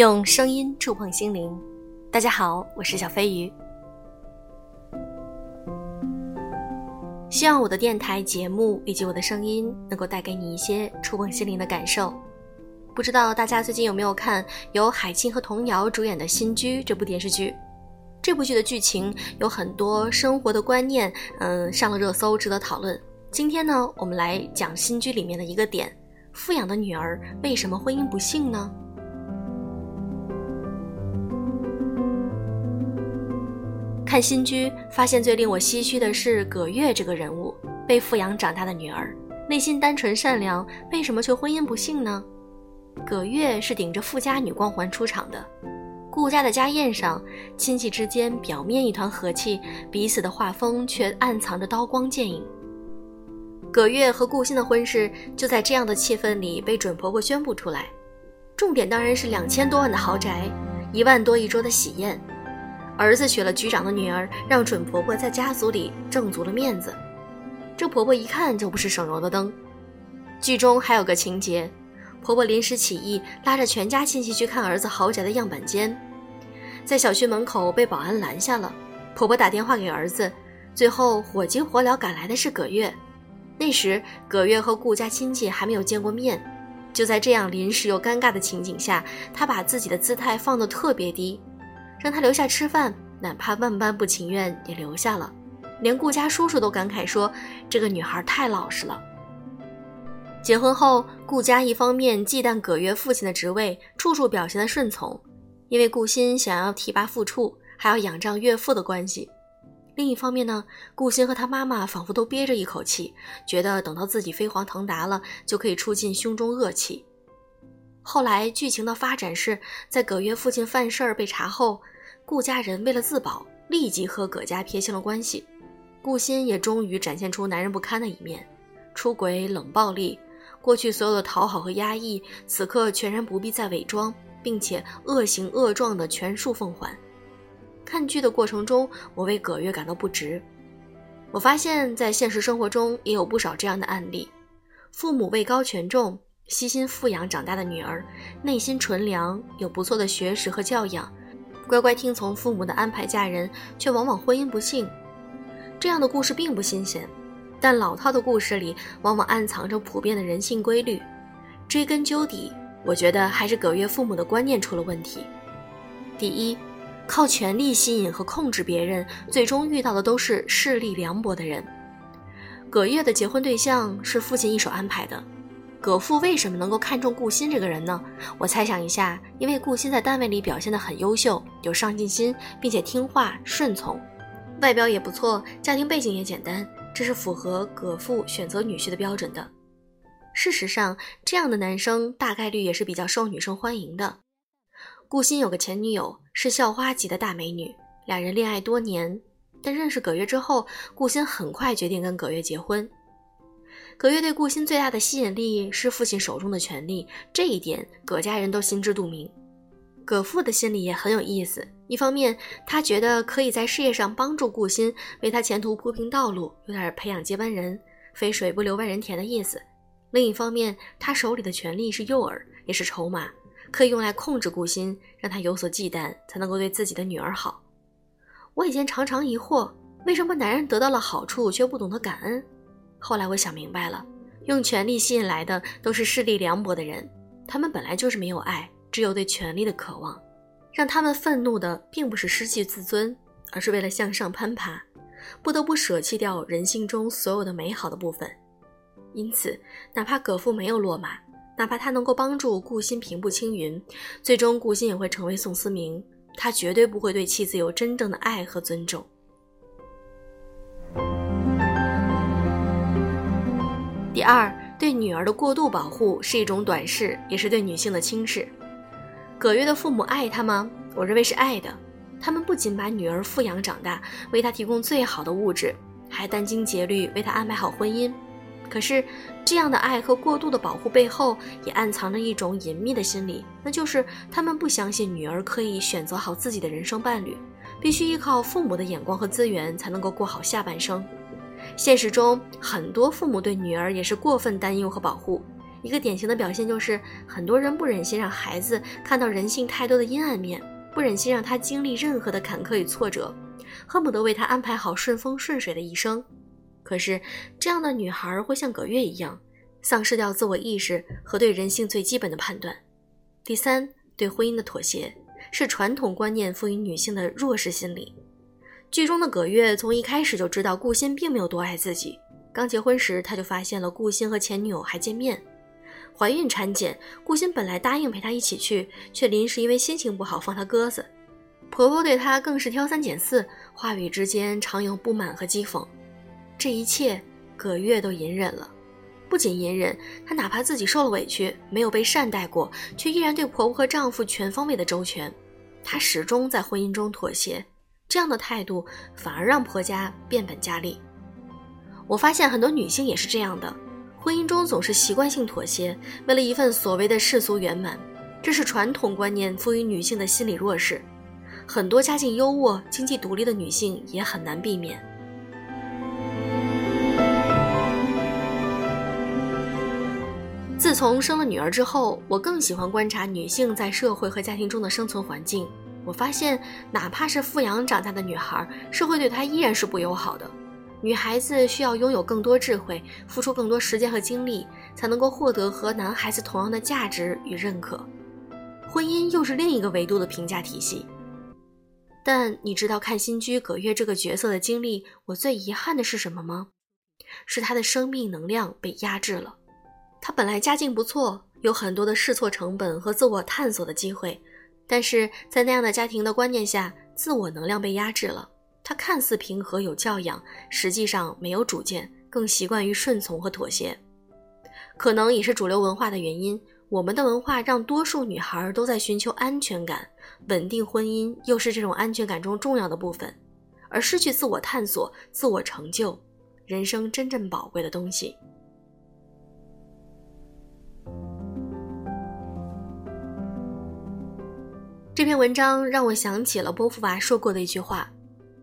用声音触碰心灵。大家好，我是小飞鱼。希望我的电台节目以及我的声音能够带给你一些触碰心灵的感受。不知道大家最近有没有看由海清和童瑶主演的《新居》这部电视剧？这部剧的剧情有很多生活的观念，嗯，上了热搜，值得讨论。今天呢，我们来讲《新居》里面的一个点：富养的女儿为什么婚姻不幸呢？看新居，发现最令我唏嘘的是葛月这个人物，被富养长大的女儿，内心单纯善良，为什么却婚姻不幸呢？葛月是顶着富家女光环出场的，顾家的家宴上，亲戚之间表面一团和气，彼此的画风却暗藏着刀光剑影。葛月和顾欣的婚事就在这样的气氛里被准婆婆宣布出来，重点当然是两千多万的豪宅，一万多一桌的喜宴。儿子娶了局长的女儿，让准婆婆在家族里挣足了面子。这婆婆一看就不是省油的灯。剧中还有个情节，婆婆临时起意，拉着全家亲戚去看儿子豪宅的样板间，在小区门口被保安拦下了。婆婆打电话给儿子，最后火急火燎赶来的是葛月。那时葛月和顾家亲戚还没有见过面，就在这样临时又尴尬的情景下，她把自己的姿态放得特别低。让他留下吃饭，哪怕万般不情愿也留下了。连顾家叔叔都感慨说：“这个女孩太老实了。”结婚后，顾家一方面忌惮葛月父亲的职位，处处表现的顺从，因为顾欣想要提拔副处，还要仰仗岳父的关系；另一方面呢，顾欣和他妈妈仿佛都憋着一口气，觉得等到自己飞黄腾达了，就可以出尽胸中恶气。后来剧情的发展是在葛月父亲犯事儿被查后，顾家人为了自保，立即和葛家撇清了关系。顾欣也终于展现出男人不堪的一面，出轨、冷暴力，过去所有的讨好和压抑，此刻全然不必再伪装，并且恶行恶状的全数奉还。看剧的过程中，我为葛月感到不值。我发现，在现实生活中也有不少这样的案例，父母位高权重。悉心富养长大的女儿，内心纯良，有不错的学识和教养，乖乖听从父母的安排嫁人，却往往婚姻不幸。这样的故事并不新鲜，但老套的故事里往往暗藏着普遍的人性规律。追根究底，我觉得还是葛月父母的观念出了问题。第一，靠权力吸引和控制别人，最终遇到的都是势力凉薄的人。葛月的结婚对象是父亲一手安排的。葛父为什么能够看中顾欣这个人呢？我猜想一下，因为顾欣在单位里表现得很优秀，有上进心，并且听话顺从，外表也不错，家庭背景也简单，这是符合葛父选择女婿的标准的。事实上，这样的男生大概率也是比较受女生欢迎的。顾欣有个前女友，是校花级的大美女，两人恋爱多年，但认识葛月之后，顾欣很快决定跟葛月结婚。葛月对顾欣最大的吸引力是父亲手中的权力，这一点葛家人都心知肚明。葛父的心里也很有意思，一方面他觉得可以在事业上帮助顾欣，为他前途铺平道路，有点培养接班人，肥水不流外人田的意思；另一方面，他手里的权力是诱饵，也是筹码，可以用来控制顾欣，让他有所忌惮，才能够对自己的女儿好。我以前常常疑惑，为什么男人得到了好处却不懂得感恩？后来我想明白了，用权力吸引来的都是势力凉薄的人，他们本来就是没有爱，只有对权力的渴望，让他们愤怒的并不是失去自尊，而是为了向上攀爬，不得不舍弃掉人性中所有的美好的部分。因此，哪怕葛父没有落马，哪怕他能够帮助顾欣平步青云，最终顾欣也会成为宋思明，他绝对不会对妻子有真正的爱和尊重。第二，对女儿的过度保护是一种短视，也是对女性的轻视。葛月的父母爱她吗？我认为是爱的。他们不仅把女儿富养长大，为她提供最好的物质，还殚精竭虑为她安排好婚姻。可是，这样的爱和过度的保护背后，也暗藏着一种隐秘的心理，那就是他们不相信女儿可以选择好自己的人生伴侣，必须依靠父母的眼光和资源才能够过好下半生。现实中，很多父母对女儿也是过分担忧和保护，一个典型的表现就是，很多人不忍心让孩子看到人性太多的阴暗面，不忍心让他经历任何的坎坷与挫折，恨不得为他安排好顺风顺水的一生。可是，这样的女孩会像葛月一样，丧失掉自我意识和对人性最基本的判断。第三，对婚姻的妥协是传统观念赋予女性的弱势心理。剧中的葛月从一开始就知道顾欣并没有多爱自己，刚结婚时他就发现了顾欣和前女友还见面。怀孕产检，顾欣本来答应陪她一起去，却临时因为心情不好放她鸽子。婆婆对她更是挑三拣四，话语之间常有不满和讥讽。这一切，葛月都隐忍了。不仅隐忍，她哪怕自己受了委屈，没有被善待过，却依然对婆婆和丈夫全方位的周全。她始终在婚姻中妥协。这样的态度反而让婆家变本加厉。我发现很多女性也是这样的，婚姻中总是习惯性妥协，为了一份所谓的世俗圆满，这是传统观念赋予女性的心理弱势。很多家境优渥、经济独立的女性也很难避免。自从生了女儿之后，我更喜欢观察女性在社会和家庭中的生存环境。我发现，哪怕是富养长大的女孩，社会对她依然是不友好的。女孩子需要拥有更多智慧，付出更多时间和精力，才能够获得和男孩子同样的价值与认可。婚姻又是另一个维度的评价体系。但你知道看新居葛月这个角色的经历，我最遗憾的是什么吗？是她的生命能量被压制了。她本来家境不错，有很多的试错成本和自我探索的机会。但是在那样的家庭的观念下，自我能量被压制了。他看似平和有教养，实际上没有主见，更习惯于顺从和妥协。可能也是主流文化的原因，我们的文化让多数女孩都在寻求安全感，稳定婚姻又是这种安全感中重要的部分。而失去自我探索、自我成就，人生真正宝贵的东西。这篇文章让我想起了波伏娃说过的一句话：“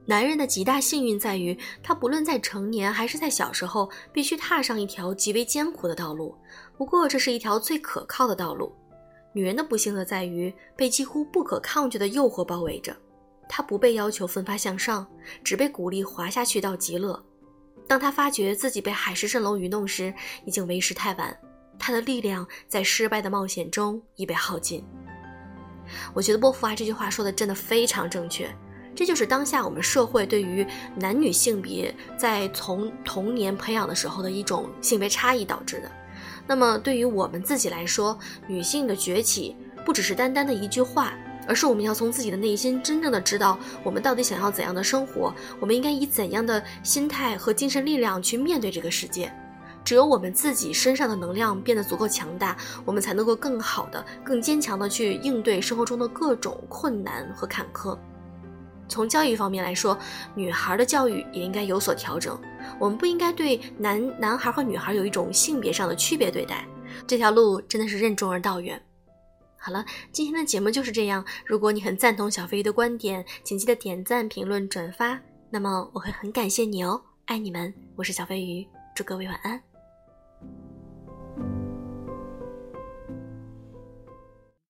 男人的极大幸运在于，他不论在成年还是在小时候，必须踏上一条极为艰苦的道路。不过，这是一条最可靠的道路。女人的不幸则在于，被几乎不可抗拒的诱惑包围着，她不被要求奋发向上，只被鼓励滑下去到极乐。当她发觉自己被海市蜃楼愚弄时，已经为时太晚，她的力量在失败的冒险中已被耗尽。”我觉得波伏娃这句话说的真的非常正确，这就是当下我们社会对于男女性别在从童年培养的时候的一种性别差异导致的。那么对于我们自己来说，女性的崛起不只是单单的一句话，而是我们要从自己的内心真正的知道我们到底想要怎样的生活，我们应该以怎样的心态和精神力量去面对这个世界。只有我们自己身上的能量变得足够强大，我们才能够更好的、更坚强的去应对生活中的各种困难和坎坷。从教育方面来说，女孩的教育也应该有所调整。我们不应该对男男孩和女孩有一种性别上的区别对待。这条路真的是任重而道远。好了，今天的节目就是这样。如果你很赞同小飞鱼的观点，请记得点赞、评论、转发，那么我会很感谢你哦。爱你们，我是小飞鱼，祝各位晚安。